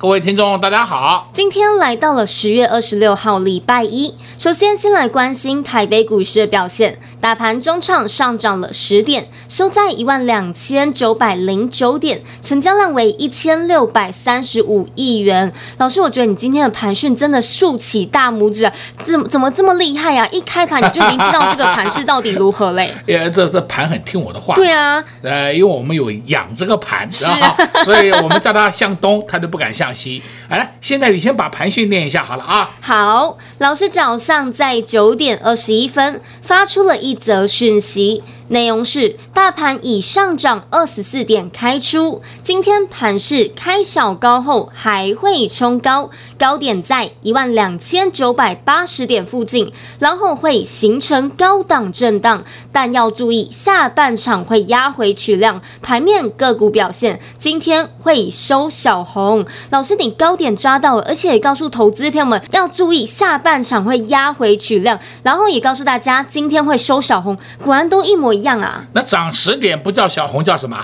各位听众，大家好。今天来到了十月二十六号，礼拜一。首先，先来关心台北股市的表现。大盘中场上涨了十点，收在一万两千九百零九点，成交量为一千六百三十五亿元。老师，我觉得你今天的盘讯真的竖起大拇指啊！怎么怎么这么厉害啊？一开盘你就已经知道这个盘势到底如何嘞？呃，这这盘很听我的话。对啊，呃，因为我们有养这个盘，是啊，所以我们叫它向东，它就不敢向。假来，现在你先把盘训练一下好了啊。好，老师早上在九点二十一分发出了一则讯息。内容是：大盘已上涨二十四点开出，今天盘势开小高后还会冲高，高点在一万两千九百八十点附近，然后会形成高档震荡，但要注意下半场会压回取量。盘面个股表现，今天会收小红。老师，你高点抓到了，而且也告诉投资朋友们要注意下半场会压回取量，然后也告诉大家今天会收小红，果然都一模一样。啊，那涨十点不叫小红叫什么？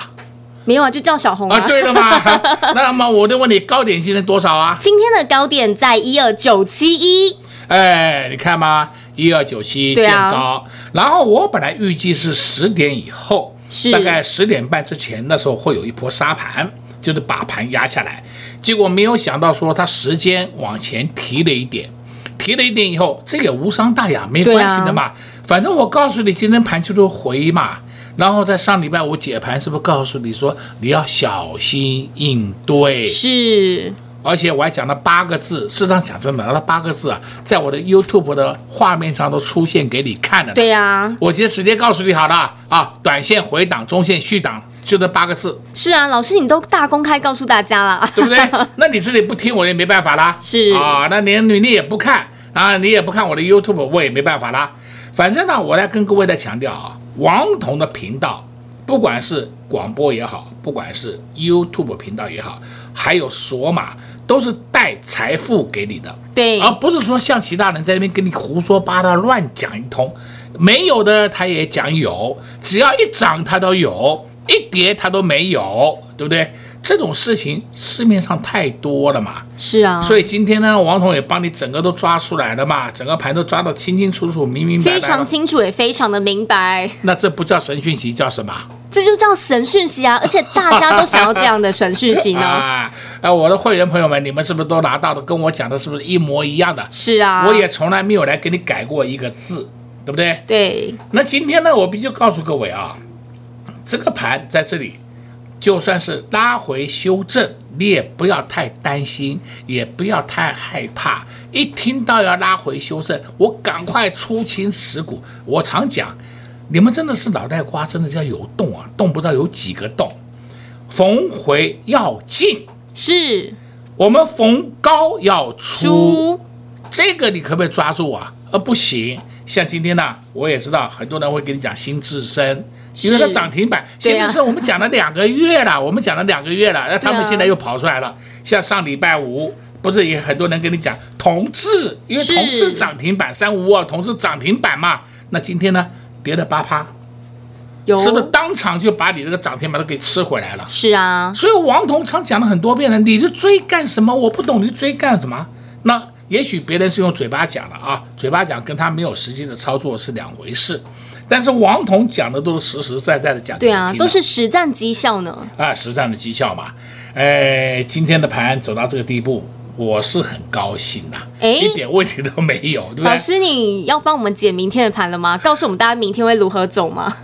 没有啊，就叫小红啊。啊对了嘛，那么我就问你，高点今天多少啊？今天的高点在一二九七一。哎，你看嘛，一二九七见高。然后我本来预计是十点以后，是大概十点半之前，那时候会有一波杀盘，就是把盘压下来。结果没有想到说它时间往前提了一点，提了一点以后，这也无伤大雅，没关系的嘛。反正我告诉你，今天盘就是回嘛，然后在上礼拜五解盘，是不是告诉你说你要小心应对？是，而且我还讲了八个字，事实上讲真的，那八个字啊，在我的 YouTube 的画面上都出现给你看了。对呀、啊，我今天直接告诉你好了啊，短线回档，中线续档，就这八个字。是啊，老师你都大公开告诉大家了，对不对？那你自己不听我也没办法啦。是啊，那连你你也不看啊，你也不看我的 YouTube，我也没办法啦。反正呢，我来跟各位再强调啊，王彤的频道，不管是广播也好，不管是 YouTube 频道也好，还有索码，都是带财富给你的，对，而不是说像其他人在那边跟你胡说八道、乱讲一通，没有的他也讲有，只要一涨他都有，一跌它都没有，对不对？这种事情市面上太多了嘛，是啊，所以今天呢，王彤也帮你整个都抓出来了嘛，整个盘都抓得清清楚楚、明明白白，非常清楚也非常的明白。那这不叫神讯息，叫什么？这就叫神讯息啊！而且大家都想要这样的神讯息呢。啊，啊，我的会员朋友们，你们是不是都拿到的？跟我讲的是不是一模一样的？是啊，我也从来没有来给你改过一个字，对不对？对。那今天呢，我必须告诉各位啊，这个盘在这里。就算是拉回修正，你也不要太担心，也不要太害怕。一听到要拉回修正，我赶快出清持股。我常讲，你们真的是脑袋瓜，真的是要有洞啊，洞不知道有几个洞。逢回要进，是我们逢高要出，这个你可不可以抓住啊？呃，不行。像今天呢、我也知道很多人会跟你讲新智深。因为它涨停板，现在是我们讲了两个月了，啊、我们讲了两个月了，那他们现在又跑出来了。啊、像上礼拜五，不是也很多人跟你讲同志，因为同志涨停板三五二，同志涨停板嘛。那今天呢，跌了八趴，是不是当场就把你这个涨停板都给吃回来了？是啊，所以王同昌讲了很多遍了，你就追干什么？我不懂，你追干什么？那也许别人是用嘴巴讲的啊，嘴巴讲跟他没有实际的操作是两回事。但是王彤讲的都是实实在在的讲，对啊，都是实战绩效呢。啊，实战的绩效嘛。哎，今天的盘走到这个地步，我是很高兴呐，哎，一点问题都没有，对不对？老师，你要帮我们解明天的盘了吗？告诉我们大家明天会如何走吗？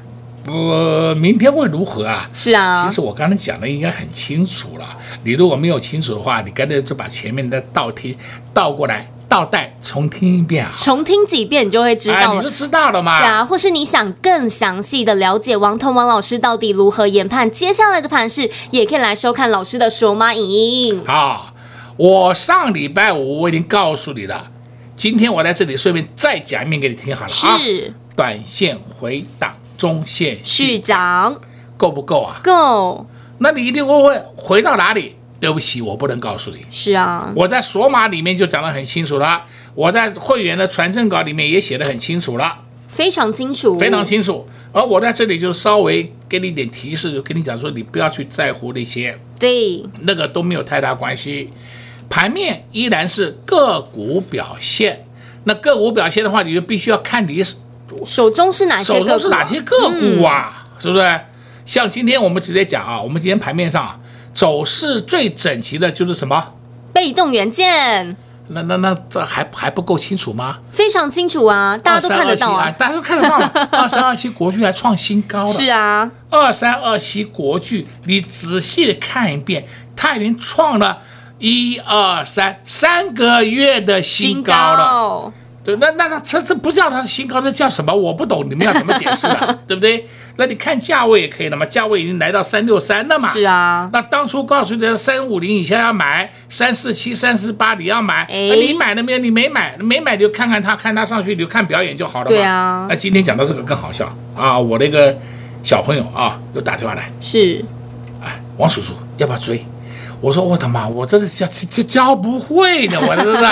呃，明天会如何啊？是啊，其实我刚才讲的应该很清楚了。你如果没有清楚的话，你干脆就把前面的倒贴倒过来倒带重听一遍啊，重听几遍你就会知道了，哎、你就知道了嘛。对啊，或是你想更详细的了解王彤王老师到底如何研判接下来的盘势，也可以来收看老师的索马影音。好，我上礼拜五我已经告诉你了，今天我在这里顺便再讲一遍给你听好了啊。是，短线回档，中线续涨，够不够啊？够。那你一定会问回到哪里？对不起，我不能告诉你。是啊，我在索马里面就讲得很清楚了，我在会员的传真稿里面也写得很清楚了，非常清楚，非常清楚。而我在这里就稍微给你一点提示，就跟你讲说，你不要去在乎那些，对，那个都没有太大关系。盘面依然是个股表现，那个股表现的话，你就必须要看你手中是哪些手中是哪些个股啊，嗯、是不是？像今天我们直接讲啊，我们今天盘面上啊。走势最整齐的就是什么？被动元件。那那那这还还不够清楚吗？非常清楚啊，大家都看得到啊，大家都看得到。二三二七国巨还创新高了。是啊，二三二七国巨，你仔细看一遍，它已经创了一二三三个月的新高了。高对，那那那这这不叫它的新高，那叫什么？我不懂，你们要怎么解释啊？对不对？那你看价位也可以了嘛，价位已经来到三六三了嘛。是啊。那当初告诉你的三五零以下要买，三四七、三四八你要买，那你买了没有？你没买，没买就看看它，看它上去你就看表演就好了嘛。对啊。那今天讲到这个更好笑啊！我那个小朋友啊，又打电话来。是。哎，王叔叔要不要追？我说我的妈，我真的教教教不会的，我是不是？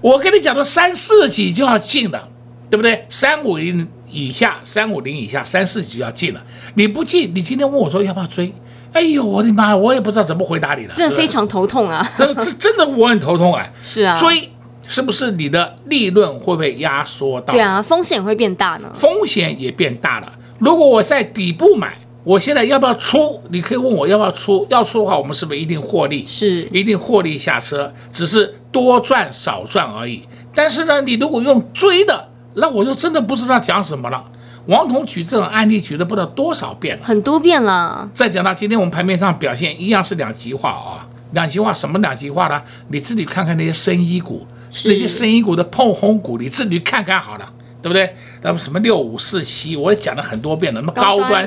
我跟你讲到三四几就要进的，对不对？三五零。以下三五零以下三四级要进了，你不进，你今天问我说要不要追？哎呦，我的妈，我也不知道怎么回答你了，真的非常头痛啊！这真的我很头痛啊！是啊，追是不是你的利润会被压缩到？对啊，风险会变大呢。风险也变大了。如果我在底部买，我现在要不要出？你可以问我要不要出？要出的话，我们是不是一定获利？是，一定获利下车，只是多赚少赚而已。但是呢，你如果用追的。那我就真的不知道讲什么了。王彤举这种案例举了不知道多少遍了，很多遍了。再讲到今天我们盘面上表现一样是两极化啊，两极化什么两极化呢？你自己看看那些深医股，那些深医股的碰红股，你自己看看好了，对不对？那么什么六五四七，我也讲了很多遍了。那么高端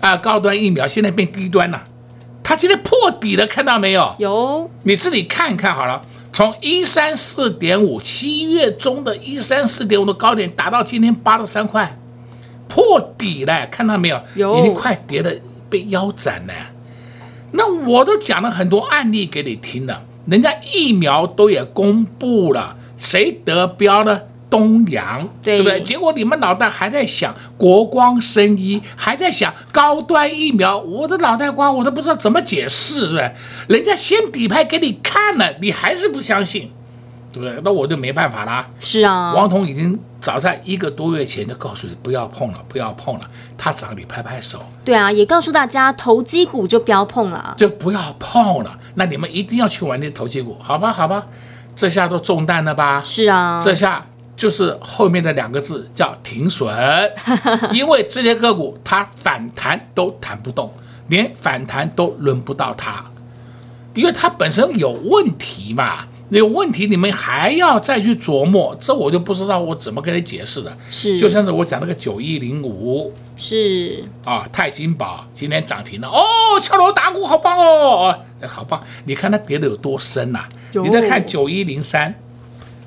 啊，高端疫苗现在变低端了，它今天破底了，看到没有？有，你自己看一看好了。从一三四点五七月中的一三四点五的高点达到今天八十三块，破底了，看到没有？有，已经快跌的被腰斩了。那我都讲了很多案例给你听了，人家疫苗都也公布了，谁得标呢？东阳，对，对不对？结果你们脑袋还在想国光生医，还在想高端疫苗，我的脑袋瓜我都不知道怎么解释，对不对？人家先底牌给你看了，你还是不相信，对不对？那我就没办法啦。是啊，王彤已经早在一个多月前就告诉你不要碰了，不要碰了。他找你拍拍手。对啊，也告诉大家投机股就不要碰了，就不要碰了。那你们一定要去玩那投机股，好吧？好吧，这下都中弹了吧？是啊，这下。就是后面的两个字叫停损，因为这些个股它反弹都弹不动，连反弹都轮不到它，因为它本身有问题嘛，有问题你们还要再去琢磨，这我就不知道我怎么跟你解释的。是，就像是我讲那个九一零五，是啊，泰金宝今天涨停了哦，敲锣打鼓好棒哦，好棒！你看它跌的有多深呐、啊？你再看九一零三。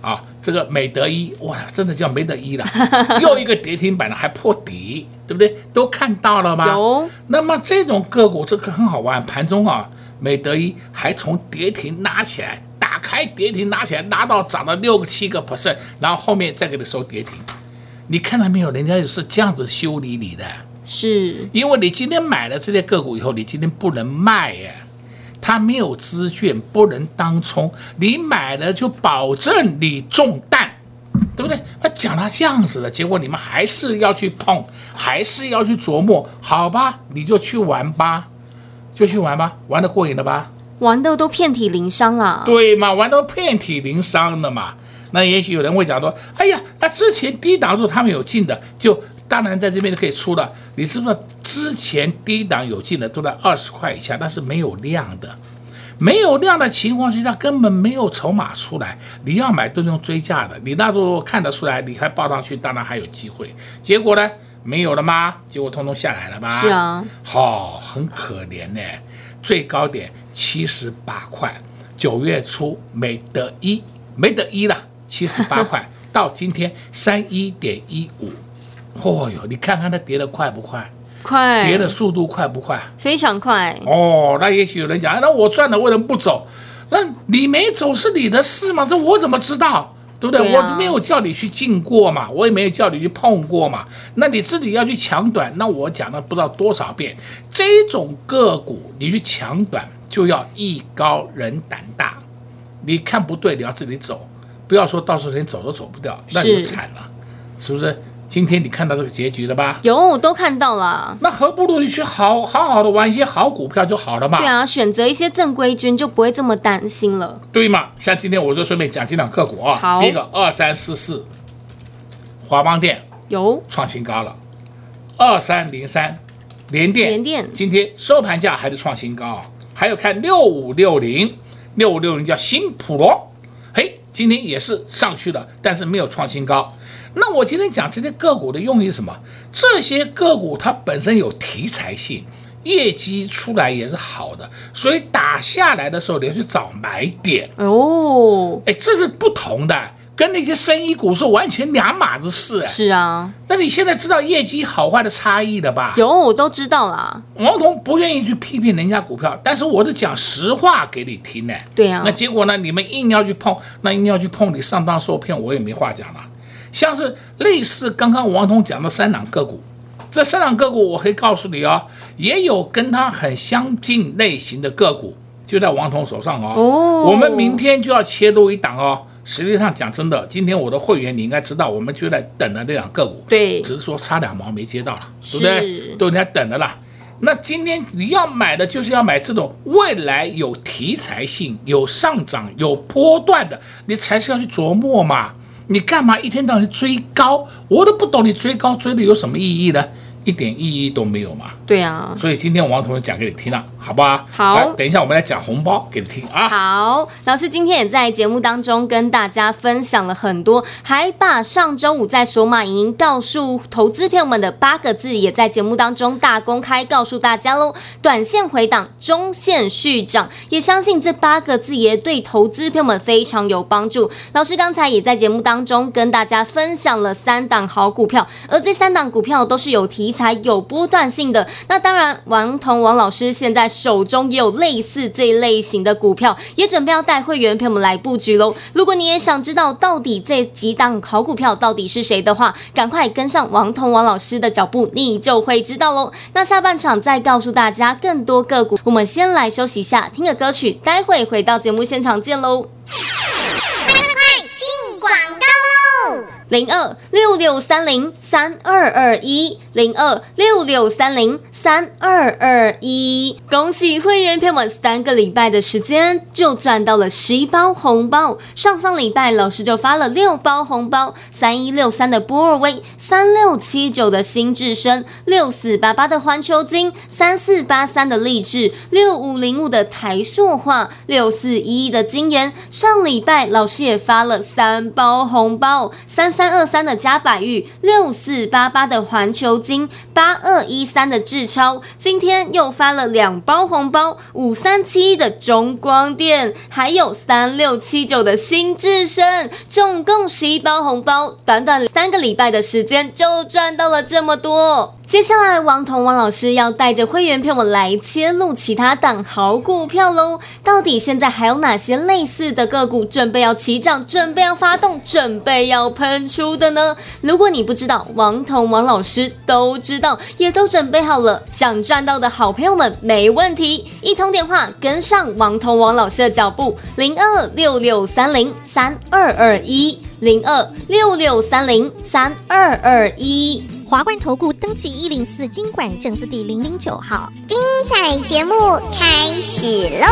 啊，这个美德一哇，真的叫没得一了，又一个跌停板了，还破底，对不对？都看到了吗？有。那么这种个股这个很好玩，盘中啊，美德一还从跌停拉起来，打开跌停拉起来，拉到涨了六个七个 percent，然后后面再给你收跌停。你看到没有？人家也是这样子修理你的，是因为你今天买了这些个股以后，你今天不能卖耶。他没有资券，不能当冲。你买了就保证你中弹，对不对？他讲到这样子的，结果你们还是要去碰，还是要去琢磨，好吧？你就去玩吧，就去玩吧，玩得过瘾了吧？玩的都遍体鳞伤了，对嘛？玩都遍体鳞伤了嘛？那也许有人会讲说，哎呀，那之前低档时候他们有进的，就。当然，在这边就可以出了。你知不知道之前低档有进的都在二十块以下，但是没有量的，没有量的情况之下，根本没有筹码出来。你要买都是用追价的，你那时候看得出来，你还报上去，当然还有机会。结果呢，没有了吗？结果通通下来了吧？是啊，好、哦，很可怜呢。最高点七十八块，九月初没得一，没得一了，七十八块，到今天三一点一五。哦哟，你看看它跌得快不快？快，跌的速度快不快？非常快哦。那也许有人讲，那我赚了为什么不走？那你没走是你的事吗？这我怎么知道？对不对？对啊、我没有叫你去进过嘛，我也没有叫你去碰过嘛。那你自己要去抢短，那我讲了不知道多少遍，这种个股你去抢短就要艺高人胆大。你看不对，你要自己走，不要说到时候连走都走不掉，那就惨了，是，是不是？今天你看到这个结局了吧？有，我都看到了。那何不如你去好好好的玩一些好股票就好了嘛？对啊，选择一些正规军就不会这么担心了。对嘛？像今天我就顺便讲几档个股啊。好，第一个二三四四，华邦电有创新高了。二三零三，联电联电今天收盘价还是创新高啊。还有看六五六零，六五六零叫新普罗，嘿，今天也是上去了，但是没有创新高。那我今天讲这些个股的用意是什么？这些个股它本身有题材性，业绩出来也是好的，所以打下来的时候你要去找买点哦。哎，这是不同的，跟那些生意股是完全两码子事。是啊，那你现在知道业绩好坏的差异了吧？有，我都知道了。王彤不愿意去批评人家股票，但是我是讲实话给你听呢。对呀、啊。那结果呢？你们硬要去碰，那硬要去碰，你上当受骗，我也没话讲了。像是类似刚刚王彤讲的三档个股，这三档个股我可以告诉你哦，也有跟它很相近类型的个股，就在王彤手上哦。哦，我们明天就要切入一档哦。实际上讲真的，今天我的会员你应该知道，我们就在等着这档个股。对，只是说差两毛没接到了，对不对？都在等着啦。那今天你要买的就是要买这种未来有题材性、有上涨、有波段的，你才是要去琢磨嘛。你干嘛一天到晚追高？我都不懂你追高追的有什么意义呢？一点意义都没有嘛。对啊，所以今天王同学讲给你听了，好不好？好，等一下我们来讲红包给你听啊。好，老师今天也在节目当中跟大家分享了很多，还把上周五在索马营告诉投资朋友们的八个字，也在节目当中大公开告诉大家喽。短线回档，中线续涨，也相信这八个字也对投资朋友们非常有帮助。老师刚才也在节目当中跟大家分享了三档好股票，而这三档股票都是有才、有波段性的。那当然，王彤王老师现在手中也有类似这一类型的股票，也准备要带会员朋友们来布局喽。如果你也想知道到底这几档好股票到底是谁的话，赶快跟上王彤王老师的脚步，你就会知道喽。那下半场再告诉大家更多个股，我们先来休息一下，听个歌曲，待会回到节目现场见喽。零二六六三零三二二一。零二六六三零三二二一，恭喜会员朋友们三个礼拜的时间就赚到了十一包红包。上上礼拜老师就发了六包红包：三一六三的波尔威，三六七九的新至升，六四八八的环球金，三四八三的励志，六五零五的台硕化，六四一一的金研。上礼拜老师也发了三包红包：三三二三的加百玉，六四八八的环球。金八二一三的智超今天又发了两包红包，五三七一的中光电，还有三六七九的新智深，总共十一包红包，短短三个礼拜的时间就赚到了这么多。接下来，王彤王老师要带着会员朋友们来切入其他档好股票喽。到底现在还有哪些类似的个股准备要起涨、准备要发动、准备要喷出的呢？如果你不知道，王彤王老师都知道，也都准备好了。想赚到的好朋友们，没问题，一通电话跟上王彤王老师的脚步，零二六六三零三二二一，零二六六三零三二二一。华冠投顾登记一零四经管证字第零零九号，精彩节目开始喽！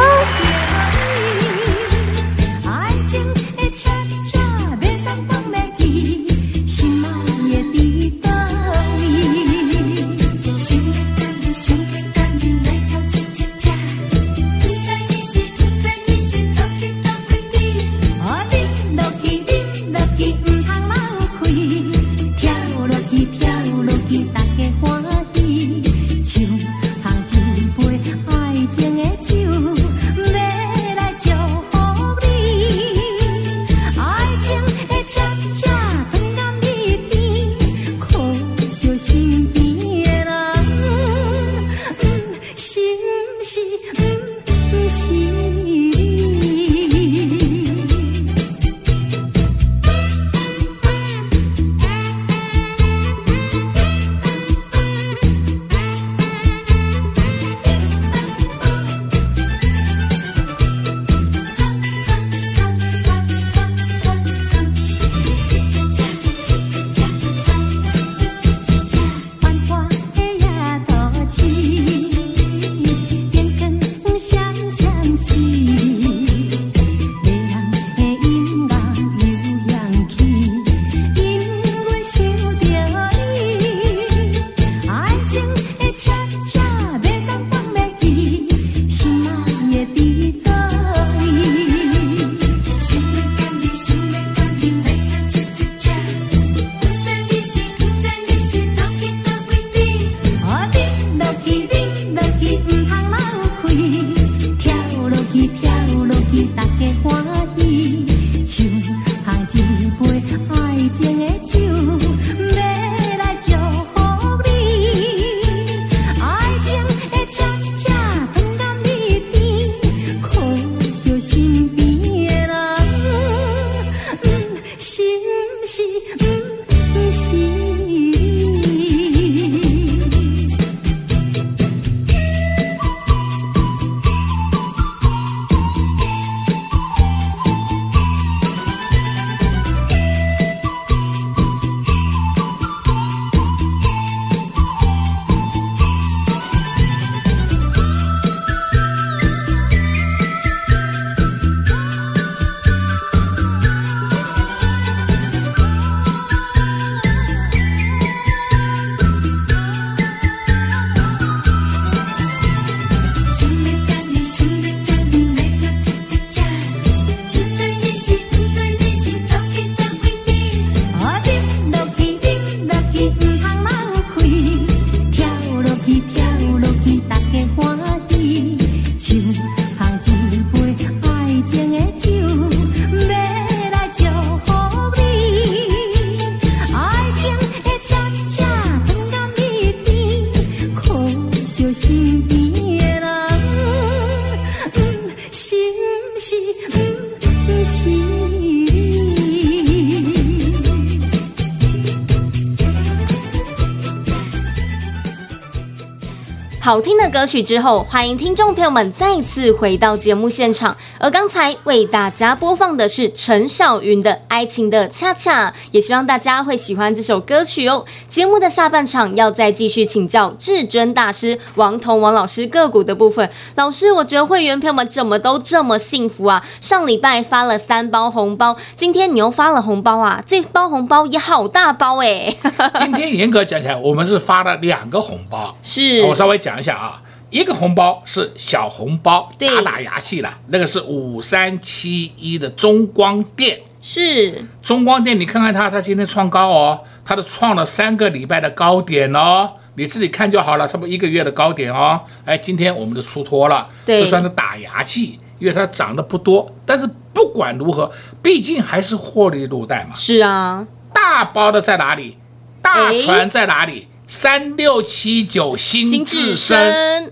好听的歌曲之后，欢迎听众朋友们再次回到节目现场。而刚才为大家播放的是陈小云的《爱情的恰恰》，也希望大家会喜欢这首歌曲哦。节目的下半场要再继续请教至尊大师王彤王老师个股的部分。老师，我觉得会员朋友们怎么都这么幸福啊？上礼拜发了三包红包，今天你又发了红包啊？这包红包也好大包哎！今天严格讲起来，我们是发了两个红包，是 我稍微。讲一下啊，一个红包是小红包，打打牙祭了，那个是五三七一的中光电，是。中光电，你看看它，它今天创高哦，它都创了三个礼拜的高点哦，你自己看就好了，差不多一个月的高点哦，哎，今天我们就出脱了，这算是打牙祭，因为它涨得不多，但是不管如何，毕竟还是获利入袋嘛，是啊，大包的在哪里？大船在哪里？三六七九新至升，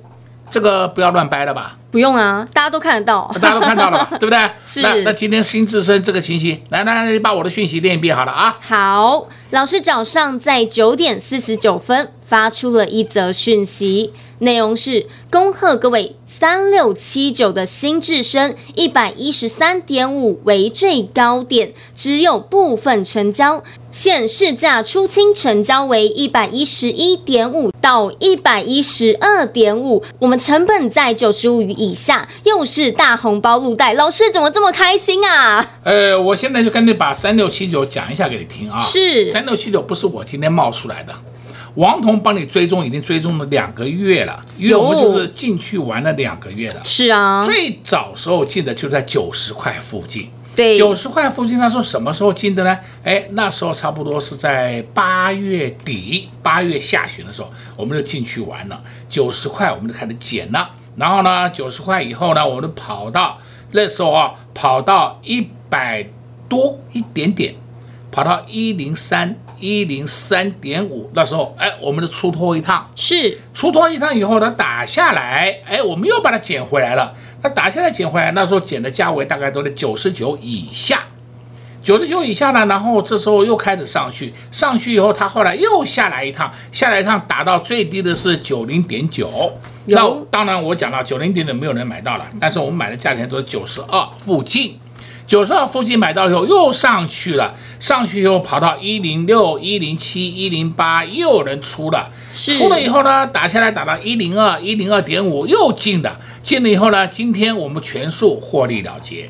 这个不要乱掰了吧？不用啊，大家都看得到，大家都看到了吧？对不对？是。那那今天新自身这个情形，来来来，你把我的讯息念一遍好了啊。好，老师早上在九点四十九分发出了一则讯息，内容是恭贺各位。三六七九的新智升一百一十三点五为最高点，只有部分成交，现市价出清成交为一百一十一点五到一百一十二点五，我们成本在九十五以下，又是大红包入袋，老师怎么这么开心啊？呃，我现在就干脆把三六七九讲一下给你听啊，是三六七九不是我今天冒出来的。王彤帮你追踪，已经追踪了两个月了，因为我们就是进去玩了两个月了。是啊，最早时候进的就在九十块附近。对，九十块附近，他说什么时候进的呢？哎，那时候差不多是在八月底、八月下旬的时候，我们就进去玩了。九十块，我们就开始减了。然后呢，九十块以后呢，我们就跑到那时候啊，跑到一百多一点点，跑到一零三。一零三点五，那时候，哎，我们就出脱一趟，是出脱一趟以后呢，打下来，哎，我们又把它捡回来了。那打下来捡回来，那时候捡的价位大概都在九十九以下，九十九以下呢，然后这时候又开始上去，上去以后，它后来又下来一趟，下来一趟打到最低的是九零点九。那当然我讲了，九零点九没有人买到了，但是我们买的价钱都是九十二附近。九十二附近买到以后又上去了，上去以后跑到一零六、一零七、一零八，又有人出了，出了以后呢，打下来打到一零二、一零二点五，又进的，进了以后呢，今天我们全数获利了结。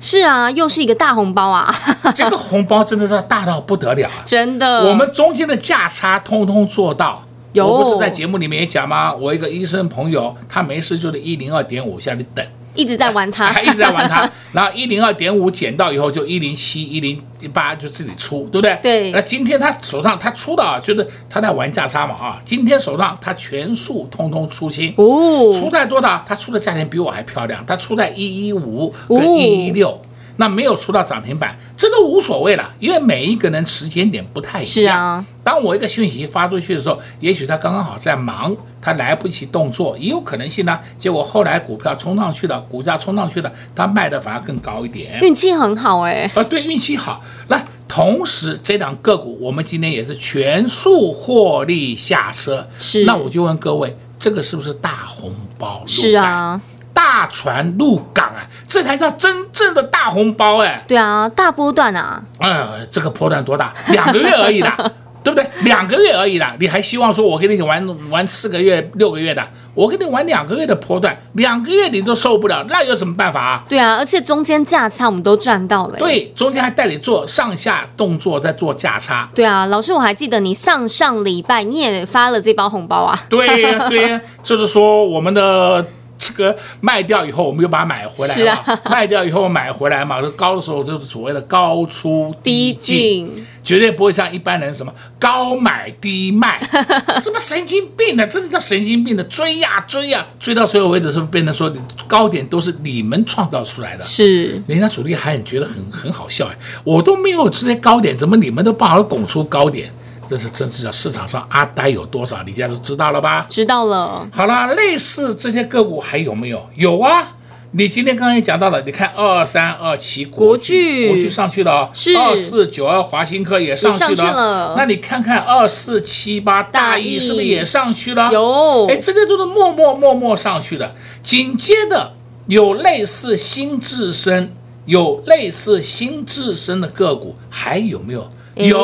是啊，又是一个大红包啊！这个红包真的是大到不得了啊！真的，我们中间的价差通通做到。有，我不是在节目里面也讲吗？我一个医生朋友，他没事就在一零二点五下去等。一直在玩它，还一直在玩它，然后一零二点五减到以后就一零七、一零八就自己出，对不对？对。那今天他手上他出的啊，就是他在玩价差嘛啊。今天手上他全数通通出清哦，出在多少？他出的价钱比我还漂亮，他出在一一五跟一一六。那没有出到涨停板，这都无所谓了，因为每一个人时间点不太一样。是啊，当我一个讯息发出去的时候，也许他刚刚好在忙，他来不及动作，也有可能性呢。结果后来股票冲上去了，股价冲上去了，他卖的反而更高一点。运气很好哎。呃，对，运气好。那同时这档个股，我们今天也是全数获利下车。是。那我就问各位，这个是不是大红包？是啊。大船入港啊，这才叫真正的大红包哎！对啊，大波段啊！呃，这个波段多大？两个月而已啦，对不对？两个月而已啦，你还希望说我跟你玩玩四个月、六个月的？我跟你玩两个月的波段，两个月你都受不了，那有什么办法啊？对啊，而且中间价差我们都赚到了。对，中间还带你做上下动作，在做价差。对啊，老师，我还记得你上上礼拜你也发了这包红包啊。对呀、啊，对呀、啊，就是说我们的。这个卖掉以后，我们又把它买回来了。啊、卖掉以后买回来嘛，高的时候就是所谓的高出低进，绝对不会像一般人什么高买低卖，什么神经病的，真的叫神经病的，追呀追呀，追到最后为止，是不是变成说高点都是你们创造出来的？是，人家主力还很觉得很很好笑哎，我都没有这些高点，怎么你们都帮我拱出高点？这是真是叫市场上阿呆有多少，你现在都知道了吧？知道了。好了，类似这些个股还有没有？有啊，你今天刚刚也讲到了，你看二三二七国巨，国巨上去了哦，是二四九二华新科也上去了，上去了，那你看看二四七八大益是不是也上去了？有，哎，这些都是默默默默上去的。紧接着有类似新智深，有类似新智深的个股还有没有？有，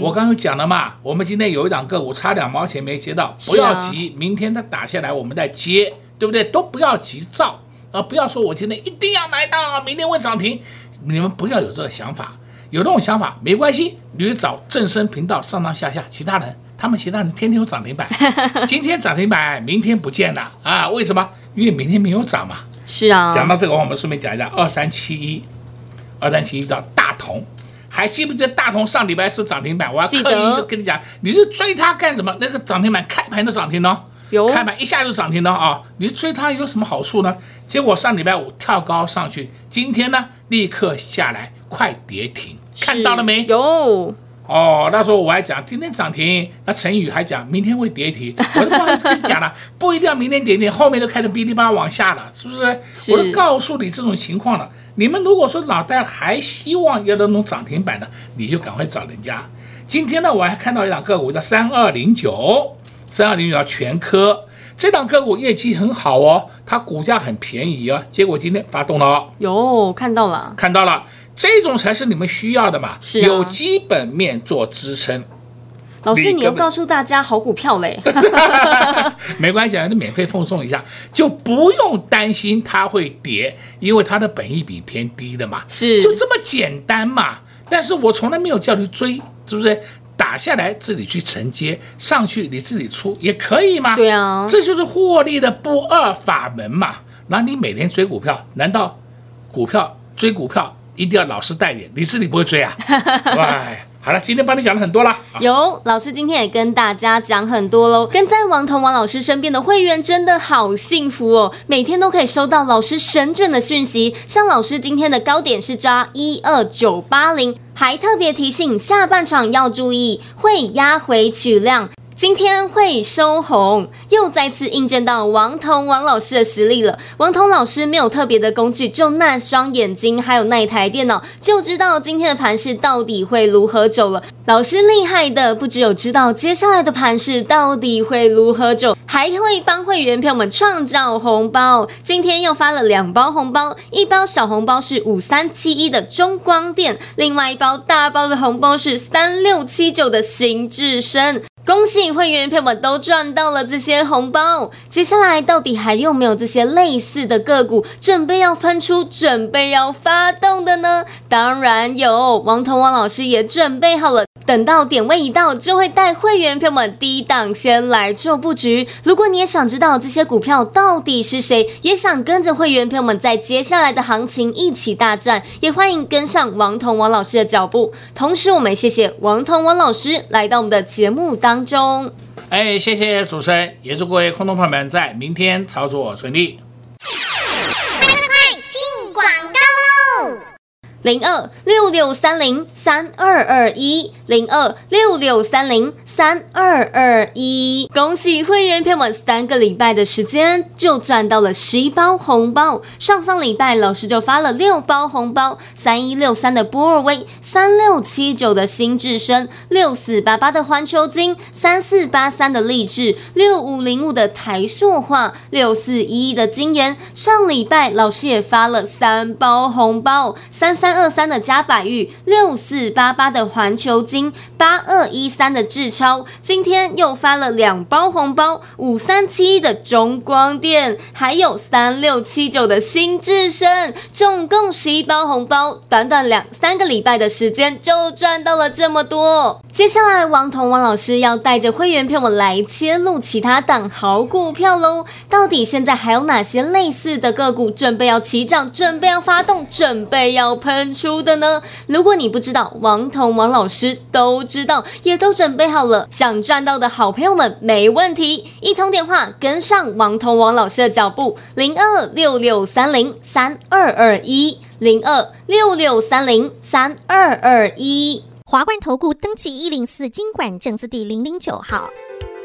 我刚刚讲了嘛，我们今天有一档个股差两毛钱没接到，不要急，明天它打下来我们再接，对不对？都不要急躁。啊，不要说我今天一定要买到，明天会涨停，你们不要有这个想法，有这种想法没关系，你去找正声频道上上下下其他人，他们其他人天天有涨停板，今天涨停板，明天不见了啊？为什么？因为明天没有涨嘛。是啊。讲到这个，我们顺便讲一下二三七一，二三七一叫大同，还记不记得大同上礼拜是涨停板？我要刻意跟你讲，你就追它干什么？那个涨停板开盘就涨停呢？有开盘一下就涨停了啊！你追它有什么好处呢？结果上礼拜五跳高上去，今天呢立刻下来，快跌停，看到了没？有哦，那时候我还讲今天涨停，那陈宇还讲明天会跌停，我都不好意思跟你讲了，不一定要明天跌停，后面都开始哔哩吧啦往下了，是不是？是我都告诉你这种情况了。你们如果说脑袋还希望要那种涨停板的，你就赶快找人家。今天呢，我还看到一档个股叫三二零九。三二零九叫全科，这档个股业绩很好哦，它股价很便宜哦，结果今天发动了哦，有看到了，看到了，这种才是你们需要的嘛，是啊，有基本面做支撑。老师，你又告诉大家好股票嘞，没关系啊，就免费奉送一下，就不用担心它会跌，因为它的本益比偏低的嘛，是，就这么简单嘛。但是我从来没有叫你追，是不是？打下来自己去承接，上去你自己出也可以吗？对啊，这就是获利的不二法门嘛。那你每天追股票，难道股票追股票一定要老师带领，你自己不会追啊？哎。好了，今天帮你讲了很多了。有老师今天也跟大家讲很多喽。跟在王彤王老师身边的会员真的好幸福哦，每天都可以收到老师神准的讯息。像老师今天的高点是抓一二九八零，还特别提醒下半场要注意会压回取量。今天会收红，又再次印证到王彤王老师的实力了。王彤老师没有特别的工具，就那双眼睛，还有那一台电脑，就知道今天的盘势到底会如何走了。老师厉害的不只有知道接下来的盘势到底会如何走，还会帮会员朋友们创造红包。今天又发了两包红包，一包小红包是五三七一的中光电，另外一包大包的红包是三六七九的新智深。恭喜会员朋友们都赚到了这些红包，接下来到底还有没有这些类似的个股准备要喷出、准备要发动的呢？当然有，王彤王老师也准备好了。等到点位一到，就会带会员朋友们低档先来做布局。如果你也想知道这些股票到底是谁，也想跟着会员朋友们在接下来的行情一起大战，也欢迎跟上王彤王老师的脚步。同时，我们谢谢王彤王老师来到我们的节目当中。哎，谢谢主持人，也祝各位空头朋友们在明天操作顺利。进广告喽零二六六三零三二二一，零二六六三零三二二一，恭喜会员朋友们三个礼拜的时间就赚到了十一包红包。上上礼拜老师就发了六包红包，三一六三的波尔威，三六七九的新智深，六四八八的环球金，三四八三的励志，六五零五的台塑化，六四一一的金研。上礼拜老师也发了三包红包，三三。二三的加百玉，六四四八八的环球金，八二一三的智超，今天又发了两包红包，五三七一的中光电，还有三六七九的新智深，总共十一包红包，短短两三个礼拜的时间就赚到了这么多。接下来，王彤王老师要带着会员朋友们来切入其他档好股票喽。到底现在还有哪些类似的个股准备要起涨，准备要发动，准备要？喷出的呢？如果你不知道，王彤王老师都知道，也都准备好了。想赚到的好朋友们，没问题，一通电话跟上王彤王老师的脚步，零二六六三零三二二一，零二六六三零三二二一。华冠投顾登记一零四经管证字第零零九号。